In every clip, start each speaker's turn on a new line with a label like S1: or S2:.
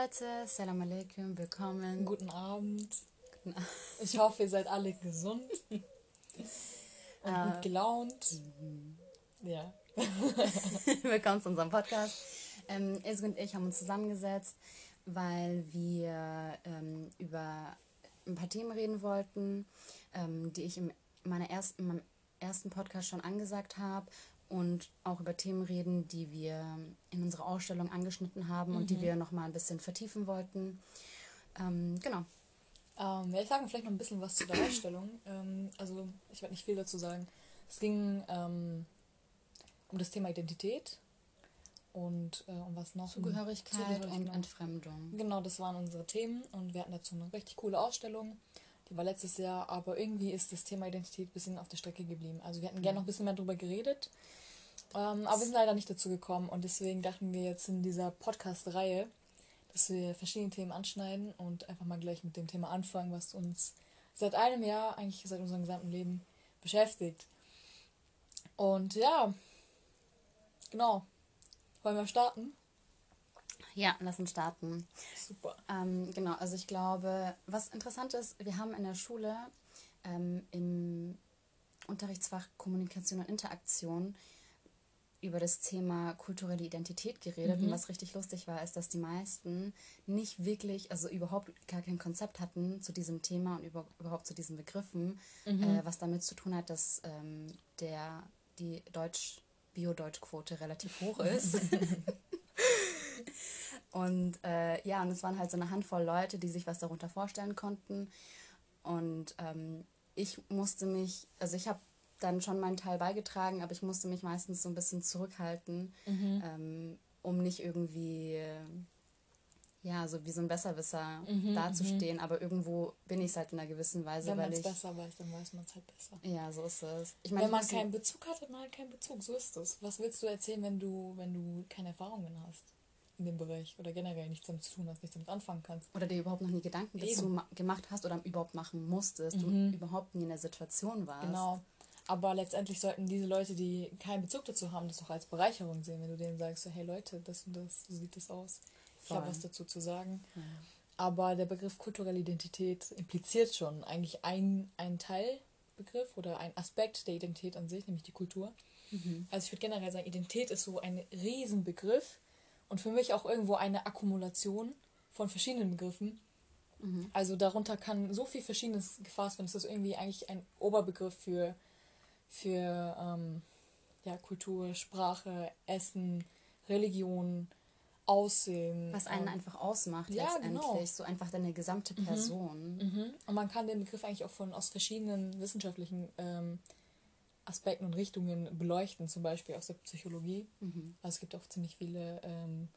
S1: Leute, Salam alaikum, willkommen.
S2: Guten Abend. Guten Abend. Ich hoffe, ihr seid alle gesund und äh, gut gelaunt.
S1: Mhm. Ja. willkommen zu unserem Podcast. Ähm, Ilse und ich haben uns zusammengesetzt, weil wir ähm, über ein paar Themen reden wollten, ähm, die ich in, meiner ersten, in meinem ersten Podcast schon angesagt habe und auch über Themen reden, die wir in unserer Ausstellung angeschnitten haben mhm. und die mhm. wir noch mal ein bisschen vertiefen wollten. Ähm, genau.
S2: Ähm, ja, ich sage vielleicht noch ein bisschen was zu der Ausstellung. Ähm, also ich werde nicht viel dazu sagen. Es ging ähm, um das Thema Identität und äh, um was noch?
S1: Zugehörigkeit, Zugehörigkeit und Entfremdung.
S2: Genau, das waren unsere Themen und wir hatten dazu eine richtig coole Ausstellung. Die war letztes Jahr, aber irgendwie ist das Thema Identität ein bisschen auf der Strecke geblieben. Also wir hätten gerne noch ein bisschen mehr darüber geredet, ähm, aber wir sind leider nicht dazu gekommen und deswegen dachten wir jetzt in dieser Podcast-Reihe, dass wir verschiedene Themen anschneiden und einfach mal gleich mit dem Thema anfangen, was uns seit einem Jahr, eigentlich seit unserem gesamten Leben beschäftigt. Und ja, genau. Wollen wir starten?
S1: Ja, lass uns starten. Super. Ähm, genau, also ich glaube, was interessant ist, wir haben in der Schule ähm, im Unterrichtsfach Kommunikation und Interaktion über das Thema kulturelle Identität geredet. Mhm. Und was richtig lustig war, ist, dass die meisten nicht wirklich, also überhaupt gar kein Konzept hatten zu diesem Thema und über, überhaupt zu diesen Begriffen, mhm. äh, was damit zu tun hat, dass ähm, der, die Deutsch, Bio-Deutsch-Quote relativ hoch ist. Und äh, ja, und es waren halt so eine Handvoll Leute, die sich was darunter vorstellen konnten. Und ähm, ich musste mich, also ich habe dann schon meinen Teil beigetragen, aber ich musste mich meistens so ein bisschen zurückhalten, mhm. ähm, um nicht irgendwie, ja, so wie so ein Besserwisser mhm, dazustehen. Mhm. Aber irgendwo bin ich es halt in einer gewissen Weise.
S2: Wenn man es besser weiß, dann weiß man es halt besser.
S1: Ja, so ist es.
S2: Ich mein, wenn man keinen Bezug hat, hat man halt keinen Bezug. So ist es. Was willst du erzählen, wenn du, wenn du keine Erfahrungen hast? In dem Bereich oder generell nichts damit zu tun hast, nichts damit anfangen kannst.
S1: Oder dir überhaupt noch nie Gedanken dazu gemacht hast oder überhaupt machen musstest, mhm. du überhaupt nie in der Situation warst.
S2: Genau. Aber letztendlich sollten diese Leute, die keinen Bezug dazu haben, das doch als Bereicherung sehen, wenn du denen sagst, so, hey Leute, das und das, so sieht das aus. Ich habe was dazu zu sagen. Ja. Aber der Begriff kulturelle Identität impliziert schon eigentlich ein, ein Teilbegriff oder ein Aspekt der Identität an sich, nämlich die Kultur. Mhm. Also ich würde generell sagen, Identität ist so ein Riesenbegriff, und für mich auch irgendwo eine Akkumulation von verschiedenen Begriffen. Mhm. Also darunter kann so viel Verschiedenes gefasst werden. Es ist irgendwie eigentlich ein Oberbegriff für, für ähm, ja, Kultur, Sprache, Essen, Religion, Aussehen.
S1: Was einen ähm, einfach ausmacht ja, letztendlich. Genau. So einfach deine gesamte mhm. Person.
S2: Mhm. Mhm. Und man kann den Begriff eigentlich auch von aus verschiedenen wissenschaftlichen ähm, Aspekten und Richtungen beleuchten, zum Beispiel aus der Psychologie. Mhm. Also es gibt auch ziemlich viele ähm,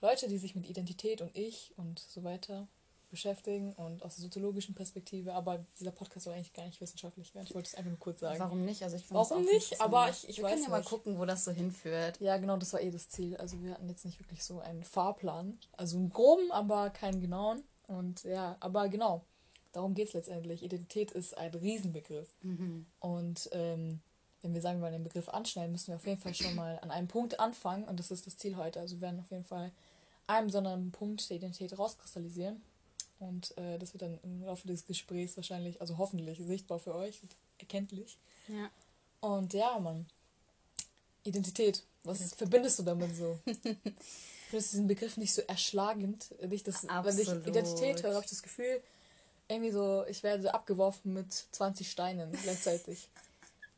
S2: Leute, die sich mit Identität und Ich und so weiter beschäftigen und aus der soziologischen Perspektive, aber dieser Podcast soll eigentlich gar nicht wissenschaftlich werden. Ich wollte es einfach nur kurz sagen.
S1: Warum nicht? Also ich
S2: Warum nicht? Aber ich, ich
S1: wir weiß können ja mal gucken, wo das so hinführt.
S2: Ja, genau, das war eh das Ziel. Also wir hatten jetzt nicht wirklich so einen Fahrplan. Also einen groben, aber keinen genauen. Und ja, aber genau. Darum geht es letztendlich. Identität ist ein Riesenbegriff. Mhm. Und ähm, wenn wir sagen, wir wollen den Begriff anschneiden, müssen wir auf jeden Fall schon mal an einem Punkt anfangen. Und das ist das Ziel heute. Also wir werden auf jeden Fall einen besonderen Punkt der Identität rauskristallisieren. Und äh, das wird dann im Laufe des Gesprächs wahrscheinlich, also hoffentlich, sichtbar für euch und erkenntlich. Ja. Und ja, Mann. Identität. Was ja. verbindest du damit so? Findest du diesen Begriff nicht so erschlagend? Nicht das, wenn ich Identität höre, habe ich das Gefühl, irgendwie so, ich werde abgeworfen mit 20 Steinen gleichzeitig.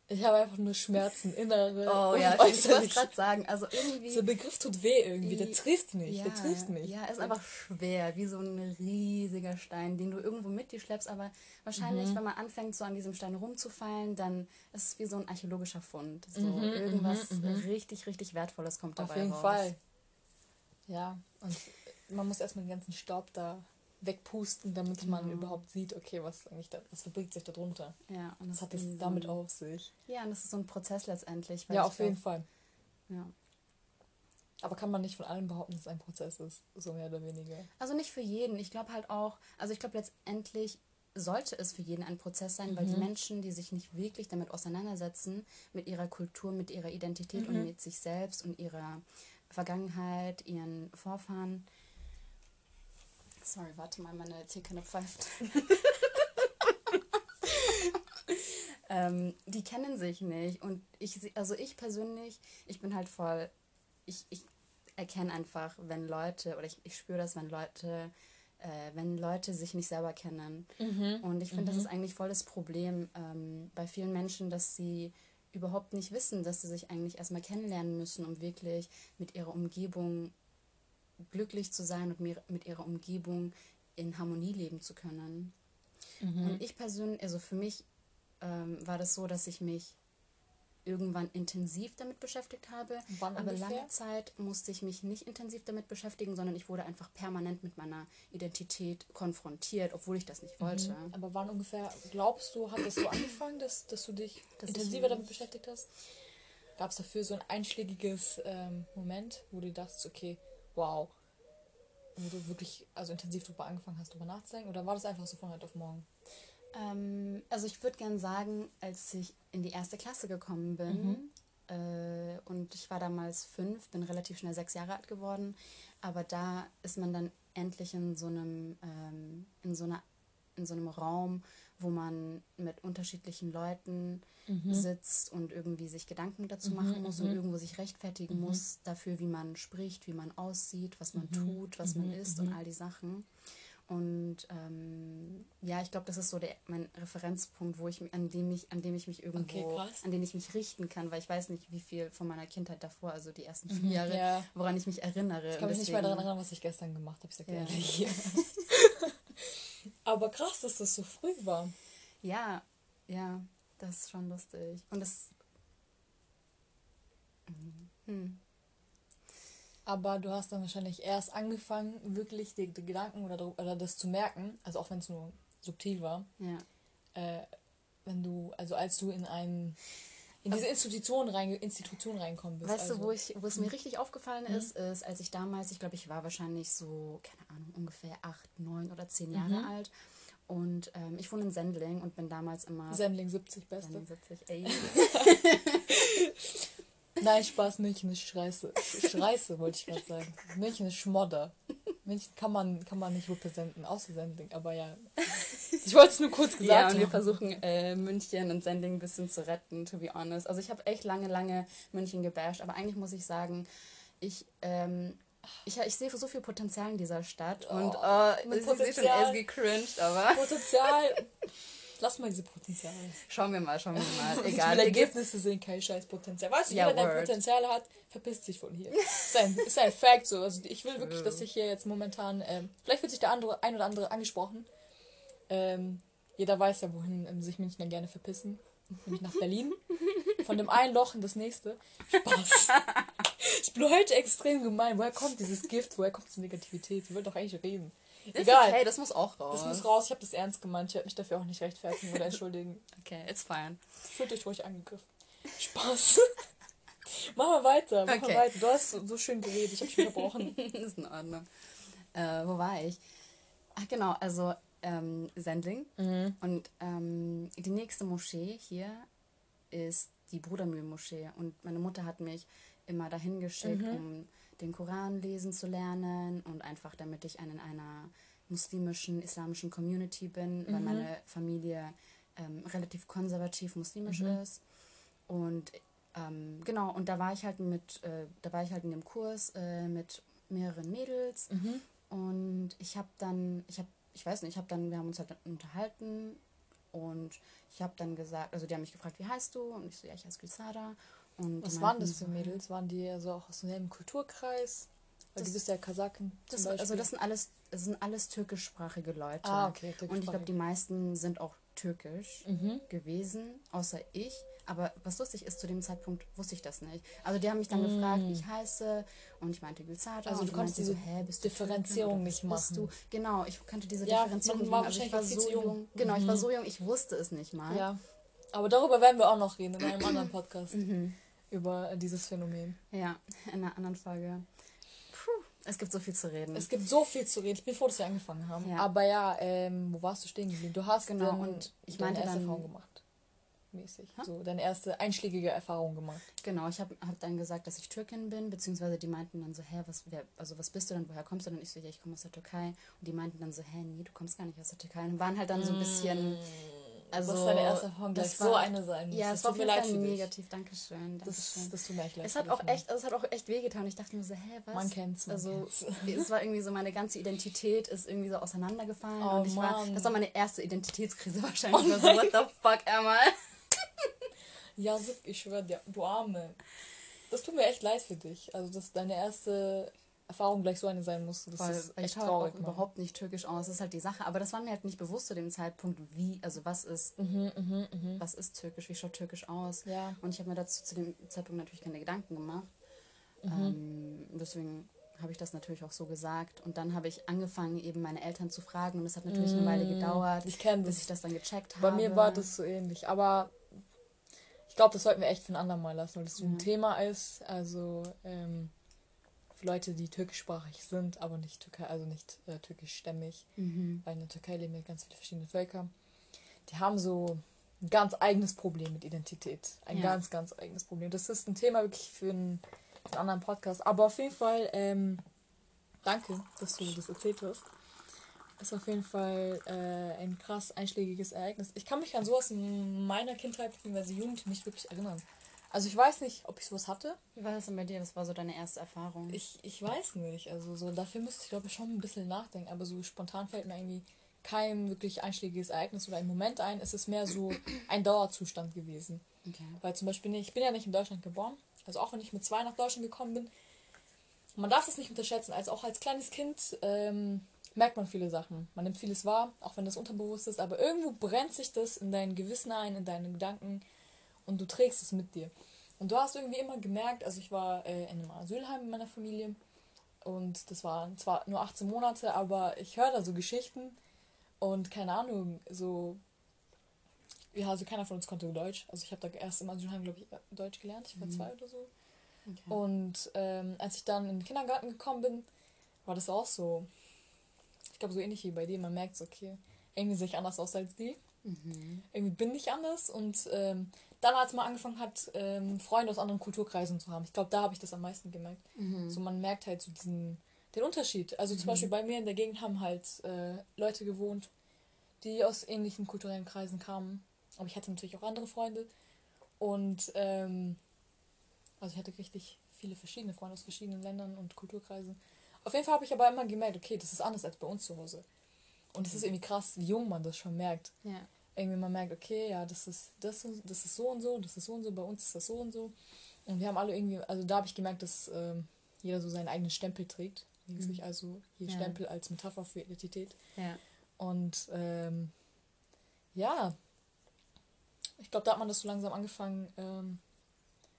S2: Ich habe einfach nur Schmerzen, innere oh, und ja,
S1: äußerlich. Ich wollte gerade sagen, also irgendwie...
S2: So ein Begriff tut weh irgendwie, der trifft mich,
S1: ja,
S2: der trifft mich.
S1: Ja, ist einfach schwer, wie so ein riesiger Stein, den du irgendwo mit dir schleppst, aber wahrscheinlich, mhm. wenn man anfängt, so an diesem Stein rumzufallen, dann ist es wie so ein archäologischer Fund. So mhm, irgendwas mhm, mhm. richtig, richtig Wertvolles kommt dabei
S2: Auf jeden raus. Fall. Ja, und man muss erstmal den ganzen Staub da wegpusten, damit genau. man überhaupt sieht, okay, was eigentlich da, was verbirgt sich darunter. Ja, und das hat es damit auf sich.
S1: Ja, und das ist so ein Prozess letztendlich.
S2: ja, auf jeden Fall. Ja. Aber kann man nicht von allen behaupten, dass es ein Prozess ist, so mehr oder weniger?
S1: Also nicht für jeden. Ich glaube halt auch, also ich glaube letztendlich sollte es für jeden ein Prozess sein, mhm. weil die mhm. Menschen, die sich nicht wirklich damit auseinandersetzen, mit ihrer Kultur, mit ihrer Identität mhm. und mit sich selbst und ihrer Vergangenheit, ihren Vorfahren, Sorry, warte mal, meine Teekanne pfeift. ähm, die kennen sich nicht. Und ich, also ich persönlich, ich bin halt voll, ich, ich erkenne einfach, wenn Leute, oder ich, ich spüre das, wenn Leute, äh, wenn Leute sich nicht selber kennen. Mhm. Und ich finde, mhm. das ist eigentlich voll das Problem ähm, bei vielen Menschen, dass sie überhaupt nicht wissen, dass sie sich eigentlich erstmal kennenlernen müssen, um wirklich mit ihrer Umgebung glücklich zu sein und mit ihrer Umgebung in Harmonie leben zu können. Mhm. Und ich persönlich, also für mich ähm, war das so, dass ich mich irgendwann intensiv damit beschäftigt habe. Wann aber ungefähr? lange Zeit musste ich mich nicht intensiv damit beschäftigen, sondern ich wurde einfach permanent mit meiner Identität konfrontiert, obwohl ich das nicht wollte.
S2: Mhm. Aber wann ungefähr, glaubst du, hat das so angefangen, dass, dass du dich dass intensiver damit beschäftigt hast? Gab es dafür so ein einschlägiges ähm, Moment, wo du dachtest, okay, wow, wo du wirklich also intensiv darüber angefangen hast, darüber nachzudenken? Oder war das einfach so von heute auf morgen?
S1: Ähm, also ich würde gerne sagen, als ich in die erste Klasse gekommen bin, mhm. äh, und ich war damals fünf, bin relativ schnell sechs Jahre alt geworden, aber da ist man dann endlich in so einem, ähm, in so einer, in so einem Raum, wo man mit unterschiedlichen Leuten mhm. sitzt und irgendwie sich Gedanken dazu mhm, machen muss und mhm. irgendwo sich rechtfertigen mhm. muss dafür, wie man spricht, wie man aussieht, was man mhm. tut, was man isst und all die Sachen. Und ähm, ja, ich glaube, das ist so der, mein Referenzpunkt, wo ich an dem ich, an dem ich mich irgendwo, okay, an den ich mich richten kann, weil ich weiß nicht, wie viel von meiner Kindheit davor, also die ersten vier Jahre, ja. woran ich mich erinnere.
S2: Ich kann mich nicht mehr daran erinnern, was ich gestern gemacht habe, ich sag ja. ehrlich. Aber krass, dass das so früh war.
S1: Ja, ja, das ist schon lustig. Und das.
S2: Hm. Aber du hast dann wahrscheinlich erst angefangen, wirklich die, die Gedanken oder, oder das zu merken, also auch wenn es nur subtil war. Ja. Äh, wenn du, also als du in einen in diese Institution, rein, Institution reinkommen
S1: bist. Weißt also. du, wo, ich, wo es mir richtig aufgefallen mhm. ist, ist, als ich damals, ich glaube, ich war wahrscheinlich so, keine Ahnung, ungefähr acht, neun oder zehn Jahre mhm. alt. Und ähm, ich wohne in Sendling und bin damals immer.
S2: Sendling 70, beste. Sendling 70, ey. Nein, Spaß, München ist Schreiße. Schreiße, wollte ich gerade sagen. München ist Schmodder. München kann man, kann man nicht repräsentieren, außer Sendling, aber ja. Ich wollte es nur kurz
S1: gesagt haben. Ja, und wir versuchen äh, München und Sendling ein bisschen zu retten, to be honest. Also ich habe echt lange, lange München gebasht, aber eigentlich muss ich sagen, ich, ähm, ich, ich sehe so viel Potenzial in dieser Stadt oh, und oh, ich sehe schon erst gecringed, aber...
S2: Potenzial... Lass mal diese Potenziale.
S1: Schauen wir mal, schauen wir mal. Egal.
S2: Will Ergebnisse sehen, kein scheiß Potenzial. Weißt du, ja, jeder, der Potenzial hat, verpisst sich von hier. ist ein, ist ein Fact so. Also ich will wirklich, dass sich hier jetzt momentan, ähm, vielleicht wird sich der andere, ein oder andere angesprochen. Ähm, jeder weiß ja, wohin ähm, sich Münchner gerne verpissen. Nämlich nach Berlin. Von dem einen Loch in das nächste. Spaß. ich bin heute extrem gemein. Woher kommt dieses Gift? Woher kommt diese Negativität? Sie will doch eigentlich reden.
S1: Ist Egal. okay, das muss auch raus.
S2: Das muss raus. Ich habe das ernst gemeint. Ich werde mich dafür auch nicht rechtfertigen oder entschuldigen.
S1: okay, it's fine.
S2: Fühlt euch ruhig angegriffen. Spaß. mach mal weiter. Mach okay. mal weiter. Du hast so, schön geredet. Ich habe schon verbrochen.
S1: ist in Ordnung. Äh, wo war ich? Ach genau, also ähm, Sendling. Mhm. Und ähm, die nächste Moschee hier ist die Brudermühl-Moschee. Und meine Mutter hat mich immer dahin geschickt, mhm. um den Koran lesen zu lernen und einfach damit ich in einer muslimischen, islamischen Community bin, mhm. weil meine Familie ähm, relativ konservativ muslimisch mhm. ist. Und ähm, genau, und da war ich halt mit, äh, da war ich halt in dem Kurs äh, mit mehreren Mädels mhm. und ich habe dann, ich habe, ich weiß nicht, ich habe dann, wir haben uns halt unterhalten und ich habe dann gesagt, also die haben mich gefragt, wie heißt du? Und ich so, ja, ich heiße Gülsada.
S2: Und Was waren das für Mädels? Waren die also auch aus demselben Kulturkreis? Weil das, du bist ja Kasaken.
S1: Das, also das sind alles, das sind alles türkischsprachige Leute. Ah, okay. Und ich glaube, die meisten sind auch türkisch mhm. gewesen, außer ich. Aber was lustig ist, zu dem Zeitpunkt wusste ich das nicht. Also die haben mich dann mm. gefragt, wie ich heiße und ich meinte Gülzada.
S2: Also du konntest diese so, hä, bist Differenzierung nicht machen.
S1: Du? Genau, ich kannte diese ja, Differenzierung nicht machen. Also ich war so jung. jung. Genau, mhm. ich war mhm. so jung, ich wusste es nicht mal.
S2: Ja, aber darüber werden wir auch noch reden in einem anderen Podcast. Mhm über dieses Phänomen.
S1: Ja, in einer anderen Folge. Puh, es gibt so viel zu reden.
S2: Es gibt so viel zu reden. Ich bin froh, dass wir angefangen haben. Ja. Aber ja, ähm, wo warst du stehen geblieben? Du hast
S1: genau und ich meinte dann, Erfahrung gemacht.
S2: Mäßig. Ha? So deine erste einschlägige Erfahrung gemacht.
S1: Genau, ich habe hab dann gesagt, dass ich Türkin bin, beziehungsweise die meinten dann so, hä, was, wer, also was bist du denn, woher kommst du denn? Ich so, ja, ich komme aus der Türkei. Und die meinten dann so, hä, nee, du kommst gar nicht aus der Türkei. Und waren halt dann so ein bisschen... Also, was deine erste Erfahrung gleich war, so eine sein muss. Ja, es war mir leid für negativ, danke schön. Das, das tut mir echt leid. Es hat auch echt, also es hat auch echt wehgetan. Ich dachte mir so, hä, was? Man kennt's. Man also kennt's. es war irgendwie so, meine ganze Identität ist irgendwie so auseinandergefallen. Oh, und ich Mann. war, das war meine erste Identitätskrise wahrscheinlich. Oh, so, what the fuck am
S2: Ja, ich schwöre dir, du Arme. Das tut mir echt leid für dich. Also, das ist deine erste Erfahrung gleich so eine sein musste. Das Weil ist
S1: echt ich traurig. Auch überhaupt nicht türkisch aus. Das ist halt die Sache. Aber das war mir halt nicht bewusst zu dem Zeitpunkt, wie, also was ist, mhm, mh, mh. was ist türkisch, wie schaut türkisch aus. Ja. Und ich habe mir dazu zu dem Zeitpunkt natürlich keine Gedanken gemacht. Mhm. Ähm, deswegen habe ich das natürlich auch so gesagt. Und dann habe ich angefangen, eben meine Eltern zu fragen. Und es hat natürlich mhm. eine Weile gedauert, ich bis das. ich das
S2: dann gecheckt habe. Bei mir war das so ähnlich. Aber ich glaube, das sollten wir echt für ein andermal lassen, weil das so ein Thema ist. Also, ähm, Leute, die türkischsprachig sind, aber nicht Türkei, also nicht äh, türkischstämmig, mhm. weil in der Türkei leben ja ganz viele verschiedene Völker. Die haben so ein ganz eigenes Problem mit Identität. Ein ja. ganz, ganz eigenes Problem. Das ist ein Thema wirklich für einen, für einen anderen Podcast. Aber auf jeden Fall, ähm, danke, dass du das erzählt hast. Ist auf jeden Fall äh, ein krass einschlägiges Ereignis. Ich kann mich an sowas in meiner Kindheit bzw. Jugend nicht wirklich erinnern. Also ich weiß nicht, ob ich sowas hatte.
S1: Wie war das denn bei dir? Das war so deine erste Erfahrung.
S2: Ich, ich weiß nicht. Also so dafür müsste ich glaube ich schon ein bisschen nachdenken. Aber so spontan fällt mir irgendwie kein wirklich einschlägiges Ereignis oder ein Moment ein. Es ist mehr so ein Dauerzustand gewesen. Okay. Weil zum Beispiel, ich bin ja nicht in Deutschland geboren. Also auch wenn ich mit zwei nach Deutschland gekommen bin. Man darf es nicht unterschätzen. Also auch als kleines Kind ähm, merkt man viele Sachen. Man nimmt vieles wahr, auch wenn das unterbewusst ist. Aber irgendwo brennt sich das in dein Gewissen ein, in deine Gedanken und du trägst es mit dir. Und du hast irgendwie immer gemerkt, also ich war äh, in einem Asylheim mit meiner Familie und das waren zwar nur 18 Monate, aber ich höre da so Geschichten und keine Ahnung, so. Ja, also keiner von uns konnte Deutsch. Also ich habe da erst im Asylheim, glaube ich, Deutsch gelernt. Ich war mhm. zwei oder so. Okay. Und ähm, als ich dann in den Kindergarten gekommen bin, war das auch so. Ich glaube, so ähnlich wie bei dir. Man merkt so, okay, irgendwie sehe ich anders aus als die. Mhm. Irgendwie bin ich anders und ähm, dann, als man angefangen hat, ähm, Freunde aus anderen Kulturkreisen zu haben, ich glaube, da habe ich das am meisten gemerkt. Mhm. So, man merkt halt so diesen, den Unterschied. Also zum mhm. Beispiel bei mir in der Gegend haben halt äh, Leute gewohnt, die aus ähnlichen kulturellen Kreisen kamen. Aber ich hatte natürlich auch andere Freunde. Und ähm, also ich hatte richtig viele verschiedene Freunde aus verschiedenen Ländern und Kulturkreisen. Auf jeden Fall habe ich aber immer gemerkt, okay, das ist anders als bei uns zu Hause. Und es ist irgendwie krass, wie jung man das schon merkt. Ja irgendwie man merkt, okay, ja, das ist das, das ist so und so, das ist so und so, bei uns ist das so und so. Und wir haben alle irgendwie, also da habe ich gemerkt, dass ähm, jeder so seinen eigenen Stempel trägt. Mhm. Also hier ja. Stempel als Metapher für Identität. Ja. Und ähm, ja, ich glaube, da hat man das so langsam angefangen ähm,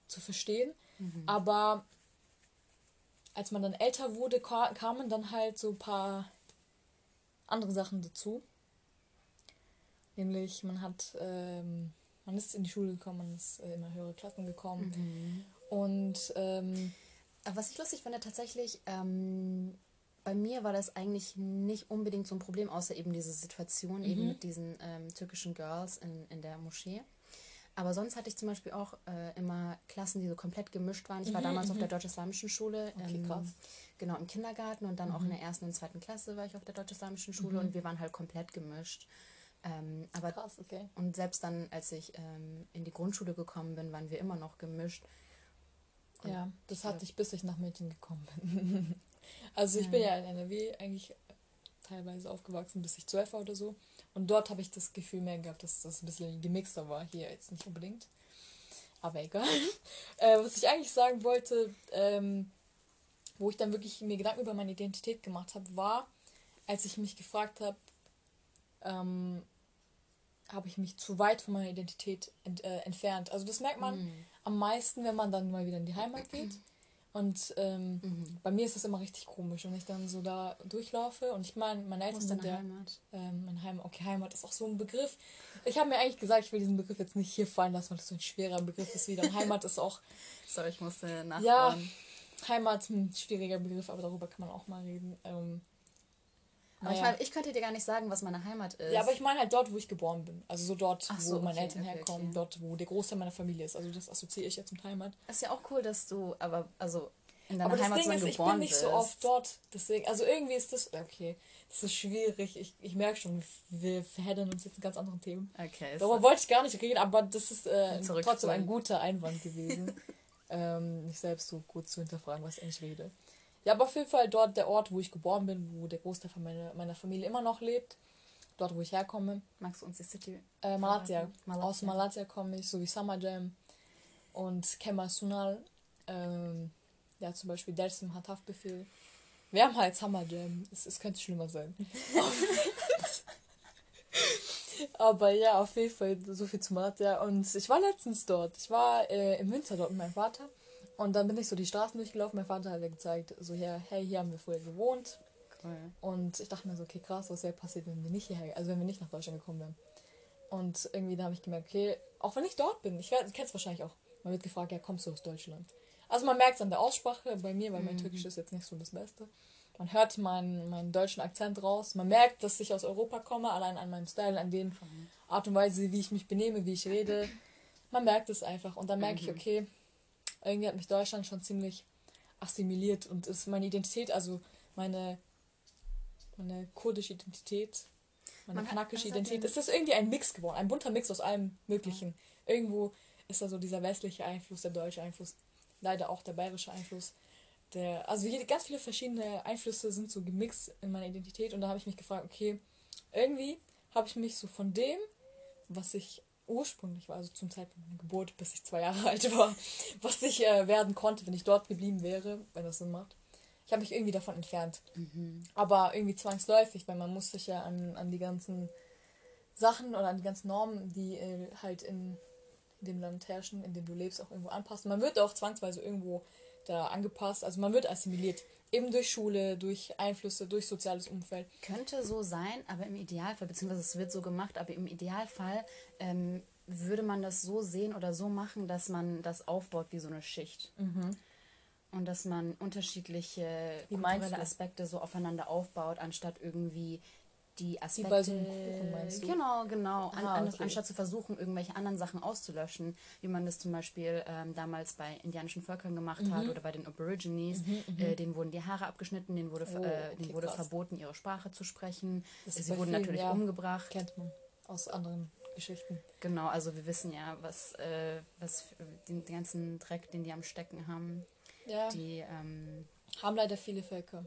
S2: zu verstehen. Mhm. Aber als man dann älter wurde, kamen dann halt so ein paar andere Sachen dazu. Nämlich, man hat, ähm, man ist in die Schule gekommen, man ist äh, immer höhere Klassen gekommen. Mhm. Und ähm,
S1: was ich lustig finde, tatsächlich, ähm, bei mir war das eigentlich nicht unbedingt so ein Problem, außer eben diese Situation mhm. eben mit diesen ähm, türkischen Girls in, in der Moschee. Aber sonst hatte ich zum Beispiel auch äh, immer Klassen, die so komplett gemischt waren. Ich war mhm, damals auf mhm. der deutsch-islamischen Schule. Okay, ähm. Genau, im Kindergarten und dann auch in der ersten und zweiten Klasse war ich auf der deutsch-islamischen Schule und wir waren halt komplett gemischt. Ähm, aber Krass, okay. Und selbst dann, als ich ähm, in die Grundschule gekommen bin, waren wir immer noch gemischt.
S2: Und ja, das hatte ich, bis ich nach München gekommen bin. also ich ja. bin ja in NRW eigentlich teilweise aufgewachsen, bis ich zwölf war oder so. Und dort habe ich das Gefühl mehr gehabt, dass das ein bisschen gemixter war. Hier jetzt nicht unbedingt. Aber egal. äh, was ich eigentlich sagen wollte, ähm, wo ich dann wirklich mir Gedanken über meine Identität gemacht habe, war, als ich mich gefragt habe, ähm, habe ich mich zu weit von meiner Identität ent, äh, entfernt. Also das merkt man mhm. am meisten, wenn man dann mal wieder in die Heimat geht. Und ähm, mhm. bei mir ist das immer richtig komisch, wenn ich dann so da durchlaufe. Und ich meine, meine Eltern sind ja. Heimat? Ähm, meine Heimat. Okay, Heimat ist auch so ein Begriff. Ich habe mir eigentlich gesagt, ich will diesen Begriff jetzt nicht hier fallen lassen, weil das so ein schwerer Begriff ist wieder. Und Heimat ist auch.
S1: Sorry, ich musste nachfragen.
S2: Ja, Heimat ist ein schwieriger Begriff, aber darüber kann man auch mal reden. Ähm,
S1: Aber ich, meine, ich könnte dir gar nicht sagen, was meine Heimat ist.
S2: Ja, aber ich meine halt dort, wo ich geboren bin. Also so dort, so, wo meine Eltern okay, herkommen, okay. dort, wo der Großteil meiner Familie ist. Also das assoziiere ich jetzt mit Heimat.
S1: Ist ja auch cool, dass du, aber also in
S2: deiner aber Heimat das Ding ist, ich bin nicht bist. so oft dort. Deswegen, also irgendwie ist das, okay, das ist schwierig. Ich, ich merke schon, wir verheddern uns jetzt in ganz anderen Themen. Okay. Darüber wollte ich gar nicht reden, aber das ist äh, trotzdem ein guter Einwand gewesen. ähm, mich selbst so gut zu hinterfragen, was ich eigentlich rede. Ja, aber auf jeden Fall dort der Ort, wo ich geboren bin, wo der Großteil von meiner, meiner Familie immer noch lebt. Dort, wo ich herkomme.
S1: Magst du uns die City?
S2: Äh, Malatya. Malatya. Aus Malatya komme ich, so wie Summer Jam und Kemal Sunal. Ähm, ja, zum Beispiel Dersim hat Haftbefehl. Wir haben halt Summer Jam. Es, es könnte schlimmer sein. Aber ja, auf jeden Fall so viel zum Malatya. Und ich war letztens dort. Ich war äh, im Winter dort mit meinem Vater. Und dann bin ich so die Straßen durchgelaufen. Mein Vater hat mir gezeigt, so hier, hey, hier haben wir früher gewohnt. Cool. Und ich dachte mir so, okay, krass, was wäre passiert, wenn wir nicht hierher, also wenn wir nicht nach Deutschland gekommen wären. Und irgendwie da habe ich gemerkt, okay, auch wenn ich dort bin, ich, kenne es wahrscheinlich auch, man wird gefragt, ja, kommst du aus Deutschland? Also man merkt es an der Aussprache bei mir, weil mein mhm. Türkisch ist jetzt nicht so das Beste. Man hört meinen, meinen deutschen Akzent raus. Man merkt, dass ich aus Europa komme, allein an meinem Style, an den Art und Weise, wie ich mich benehme, wie ich rede. Man merkt es einfach. Und dann merke mhm. ich, okay, irgendwie hat mich Deutschland schon ziemlich assimiliert und ist meine Identität, also meine, meine kurdische Identität, meine Man kanakische Identität, ist das irgendwie ein Mix geworden, ein bunter Mix aus allem Möglichen. Ja. Irgendwo ist da so dieser westliche Einfluss, der deutsche Einfluss, leider auch der bayerische Einfluss. Der, also hier ganz viele verschiedene Einflüsse sind so gemixt in meiner Identität und da habe ich mich gefragt, okay, irgendwie habe ich mich so von dem, was ich ursprünglich war, also zum Zeitpunkt meiner Geburt, bis ich zwei Jahre alt war, was ich äh, werden konnte, wenn ich dort geblieben wäre, wenn das Sinn macht. Ich habe mich irgendwie davon entfernt. Mhm. Aber irgendwie zwangsläufig, weil man muss sich ja an, an die ganzen Sachen oder an die ganzen Normen, die äh, halt in, in dem Land herrschen, in dem du lebst, auch irgendwo anpassen. Man wird auch zwangsweise irgendwo da angepasst, also man wird assimiliert. Eben durch Schule, durch Einflüsse, durch soziales Umfeld.
S1: Könnte so sein, aber im Idealfall, beziehungsweise es wird so gemacht, aber im Idealfall ähm, würde man das so sehen oder so machen, dass man das aufbaut wie so eine Schicht. Mhm. Und dass man unterschiedliche kulturelle Aspekte so aufeinander aufbaut, anstatt irgendwie die Aspekte. Wie bei so einem Kuchen meinst du? Genau, genau. An, ah, okay. Anstatt zu versuchen, irgendwelche anderen Sachen auszulöschen, wie man das zum Beispiel ähm, damals bei indianischen Völkern gemacht mhm. hat oder bei den Aborigines. Mhm, mhm, äh, denen wurden die Haare abgeschnitten, denen wurde, oh, äh, okay, denen wurde verboten, ihre Sprache zu sprechen. Sie wurden vielen, natürlich ja, umgebracht.
S2: Kennt man aus anderen Geschichten.
S1: Genau, also wir wissen ja, was, äh, was den, den, ganzen Dreck, den die am Stecken haben. Ja. Die ähm,
S2: haben leider viele Völker.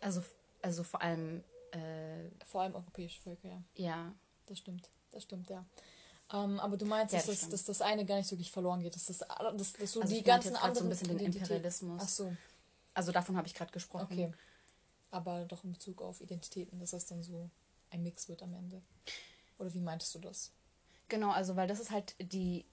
S1: Also, also vor allem
S2: äh, Vor allem europäische Völker, ja.
S1: Ja.
S2: Das stimmt, das stimmt, ja. Ähm, aber du meinst, ja, dass, das, dass das eine gar nicht so wirklich verloren geht, dass das, dass, dass so also die ganzen anderen... so ein bisschen den
S1: Imperialismus. Ach so. Also davon habe ich gerade gesprochen. Okay.
S2: Aber doch in Bezug auf Identitäten, dass das dann so ein Mix wird am Ende. Oder wie meintest du das?
S1: Genau, also weil das ist halt die,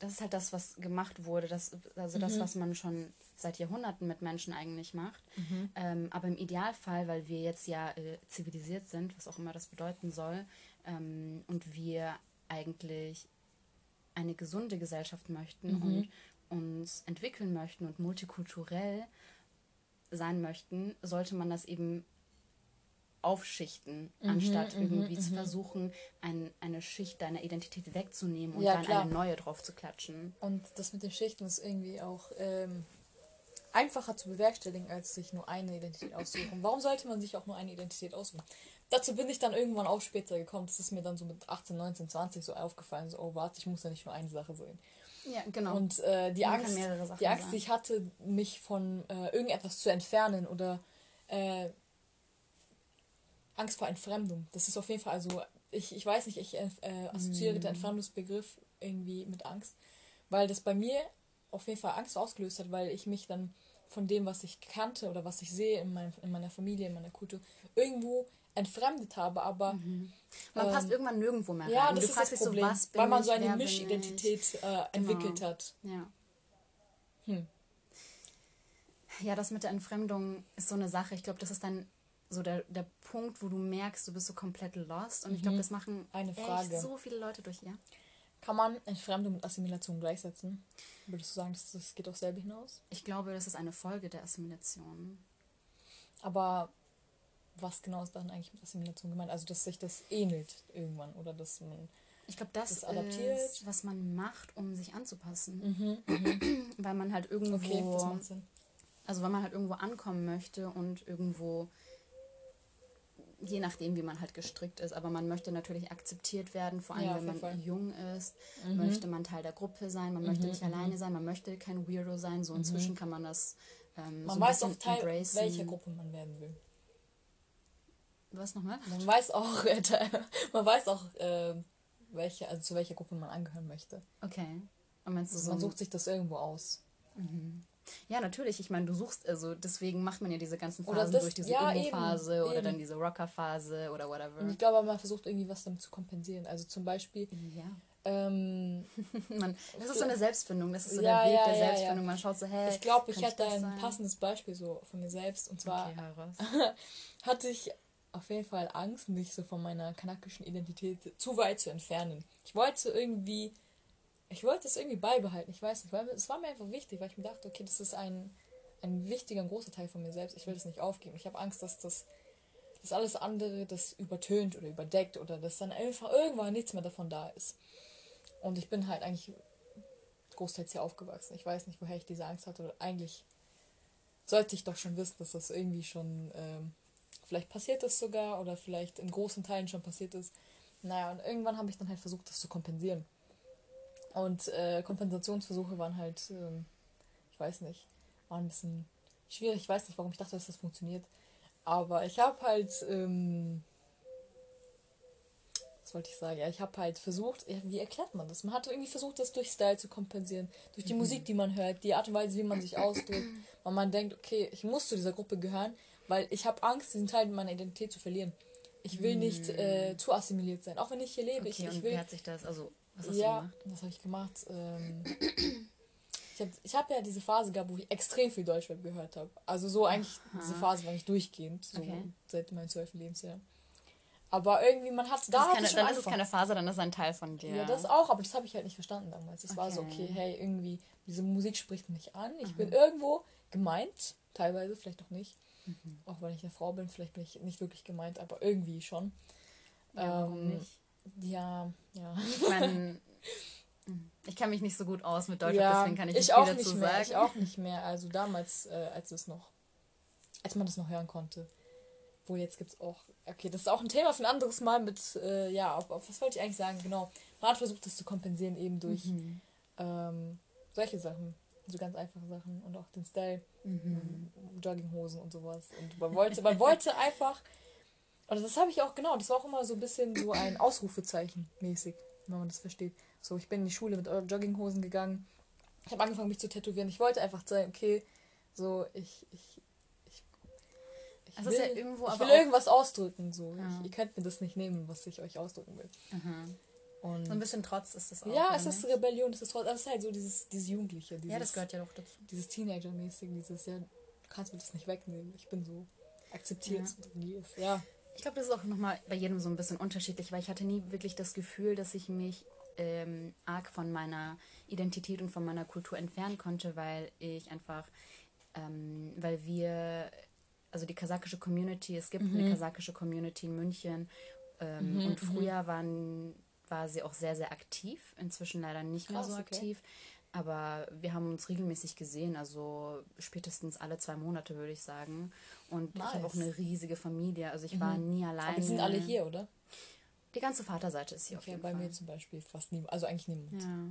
S1: das ist halt das, was gemacht wurde, das, also das, mhm. was man schon seit Jahrhunderten mit Menschen eigentlich macht. Mhm. Ähm, aber im Idealfall, weil wir jetzt ja äh, zivilisiert sind, was auch immer das bedeuten soll, ähm, und wir eigentlich eine gesunde Gesellschaft möchten mhm. und uns entwickeln möchten und multikulturell sein möchten, sollte man das eben aufschichten, mhm, anstatt mhm, irgendwie zu mhm. versuchen, ein, eine Schicht deiner Identität wegzunehmen und ja, dann klar. eine neue drauf zu klatschen.
S2: Und das mit den Schichten ist irgendwie auch ähm, einfacher zu bewerkstelligen, als sich nur eine Identität aussuchen. Warum sollte man sich auch nur eine Identität aussuchen? Dazu bin ich dann irgendwann auch später gekommen. Das ist mir dann so mit 18, 19, 20 so aufgefallen. So, oh, warte, ich muss ja nicht nur eine Sache sehen. Ja, genau. Und äh, die, Angst, die Angst, die ich hatte, mich von äh, irgendetwas zu entfernen oder äh, Angst vor Entfremdung. Das ist auf jeden Fall, also ich, ich weiß nicht, ich äh, assoziiere mm. den Entfremdungsbegriff irgendwie mit Angst, weil das bei mir auf jeden Fall Angst ausgelöst hat, weil ich mich dann von dem, was ich kannte oder was ich sehe in, mein, in meiner Familie, in meiner Kultur, irgendwo entfremdet habe, aber mhm.
S1: man ähm, passt irgendwann nirgendwo mehr rein. Ja, das ist das
S2: Problem, so, weil man so eine Mischidentität äh, genau. entwickelt hat.
S1: Ja. Hm. Ja, das mit der Entfremdung ist so eine Sache. Ich glaube, das ist dann so der, der Punkt, wo du merkst, du bist so komplett lost. Und mhm. ich glaube, das machen eine Frage. echt so viele Leute durch, ja.
S2: Kann man Entfremdung mit Assimilation gleichsetzen? Würdest du sagen, das, das geht auf selbe hinaus?
S1: Ich glaube, das ist eine Folge der Assimilation.
S2: Aber was genau ist dann eigentlich mit Assimilation gemeint? Also, dass sich das ähnelt irgendwann oder dass man.
S1: Ich glaube, das, das adaptiert. ist, was man macht, um sich anzupassen. Mhm, mhm. weil man halt irgendwo. Okay. Also, weil man halt irgendwo ankommen möchte und irgendwo je nachdem, wie man halt gestrickt ist. Aber man möchte natürlich akzeptiert werden, vor allem ja, wenn man Fall. jung ist, mhm. möchte man Teil der Gruppe sein, man mhm. möchte nicht mhm. alleine sein, man möchte kein Weirdo sein. So inzwischen mhm. kann man das ähm, man so weiß auch Teil,
S2: welcher Gruppe man werden will.
S1: Was nochmal?
S2: Man weiß auch, man weiß auch, äh, welche, also zu welcher Gruppe man angehören möchte. Okay. Und meinst du so man sucht sich das irgendwo aus.
S1: Mhm. Ja, natürlich. Ich meine, du suchst, also deswegen macht man ja diese ganzen Phasen das, durch diese ja, Emo-Phase oder eben. dann diese Rocker-Phase oder whatever.
S2: Und ich glaube, man versucht irgendwie was damit zu kompensieren. Also zum Beispiel. Ja. Ähm,
S1: man, das ist so eine Selbstfindung, das ist so ja, der Weg ja, der Selbstfindung. Man schaut so, hey.
S2: Ich glaube, ich hätte ein sein? passendes Beispiel so von mir selbst. Und zwar okay, hatte ich auf jeden Fall Angst, mich so von meiner kanakischen Identität zu weit zu entfernen. Ich wollte irgendwie ich wollte es irgendwie beibehalten. Ich weiß nicht, weil es war mir einfach wichtig, weil ich mir dachte, okay, das ist ein, ein wichtiger, ein großer Teil von mir selbst. Ich will das nicht aufgeben. Ich habe Angst, dass das dass alles andere das übertönt oder überdeckt oder dass dann einfach irgendwann nichts mehr davon da ist. Und ich bin halt eigentlich großteils hier aufgewachsen. Ich weiß nicht, woher ich diese Angst hatte. Eigentlich sollte ich doch schon wissen, dass das irgendwie schon ähm, vielleicht passiert ist sogar oder vielleicht in großen Teilen schon passiert ist. Naja, und irgendwann habe ich dann halt versucht, das zu kompensieren. Und äh, Kompensationsversuche waren halt, ähm, ich weiß nicht, waren ein bisschen schwierig. Ich weiß nicht, warum ich dachte, dass das funktioniert. Aber ich habe halt, ähm, was wollte ich sagen? Ja, ich habe halt versucht, wie erklärt man das? Man hat irgendwie versucht, das durch Style zu kompensieren. Durch die mhm. Musik, die man hört, die Art und Weise, wie man sich ausdrückt. Weil man denkt, okay, ich muss zu dieser Gruppe gehören, weil ich habe Angst, diesen Teil meiner Identität zu verlieren. Ich will nicht äh, zu assimiliert sein, auch wenn ich hier lebe. Okay, ich, ich will,
S1: wie hat sich das, also
S2: was hast ja, du gemacht? was habe ich gemacht? Ähm, ich habe ich hab ja diese Phase gehabt, wo ich extrem viel Deutschrap gehört habe. Also so eigentlich, Aha. diese Phase war nicht durchgehend, so okay. seit meinem zwölften Lebensjahr. Aber irgendwie, man hat
S1: da. Ist keine, dann ist es keine Phase, dann ist es ein Teil von dir.
S2: Ja, das auch, aber das habe ich halt nicht verstanden damals. Es okay. war so, okay, hey, irgendwie, diese Musik spricht mich an. Ich Aha. bin irgendwo gemeint, teilweise, vielleicht auch nicht. Mhm. Auch wenn ich eine Frau bin, vielleicht bin ich nicht wirklich gemeint, aber irgendwie schon. Ja, ähm, nicht? Ja, ja.
S1: Ich meine, ich kenne mich nicht so gut aus mit Deutsch, ja, deswegen kann
S2: ich nicht ich viel dazu nicht mehr, sagen. Ich auch nicht mehr. Also damals, äh, als es noch, als man das noch hören konnte. Wo jetzt gibt es auch, okay, das ist auch ein Thema für ein anderes Mal mit, äh, ja, auf, auf, was wollte ich eigentlich sagen? Genau. Man hat versucht, das zu kompensieren eben durch mhm. ähm, solche Sachen. So ganz einfache Sachen und auch den Style, mhm. Jogginghosen und sowas. Und man wollte, man wollte einfach oder das habe ich auch, genau, das war auch immer so ein bisschen so ein Ausrufezeichen mäßig, wenn man das versteht. So, ich bin in die Schule mit Jogginghosen gegangen. Ich habe angefangen, mich zu tätowieren. Ich wollte einfach sagen, okay, so, ich, ich, ich, ich also will, ja irgendwo ich will irgendwas ausdrücken. So. Ja. Ich, ihr könnt mir das nicht nehmen, was ich euch ausdrücken will.
S1: Mhm. Und so ein bisschen Trotz ist das
S2: auch. Ja, es ist Rebellion, es ist Trotz. Aber es ist halt so dieses, dieses Jugendliche. Dieses,
S1: ja, das gehört ja doch dazu.
S2: Dieses Teenager-mäßige, dieses, ja, du kannst mir das nicht wegnehmen. Ich bin so akzeptiert, ja. wie es Ja.
S1: Ich glaube, das ist auch nochmal bei jedem so ein bisschen unterschiedlich, weil ich hatte nie wirklich das Gefühl, dass ich mich ähm, arg von meiner Identität und von meiner Kultur entfernen konnte, weil ich einfach, ähm, weil wir, also die kasachische Community, es gibt mhm. eine kasachische Community in München ähm, mhm, und mhm. früher waren, war sie auch sehr, sehr aktiv, inzwischen leider nicht Krass, mehr so aktiv. Okay. Aber wir haben uns regelmäßig gesehen, also spätestens alle zwei Monate, würde ich sagen. Und nice. ich habe auch eine riesige Familie. Also ich mhm. war nie alleine. Aber
S2: die sind alle hier, oder?
S1: Die ganze Vaterseite ist hier
S2: okay, auf jeden bei Fall. mir zum Beispiel fast niemand. Also eigentlich niemand. Ja.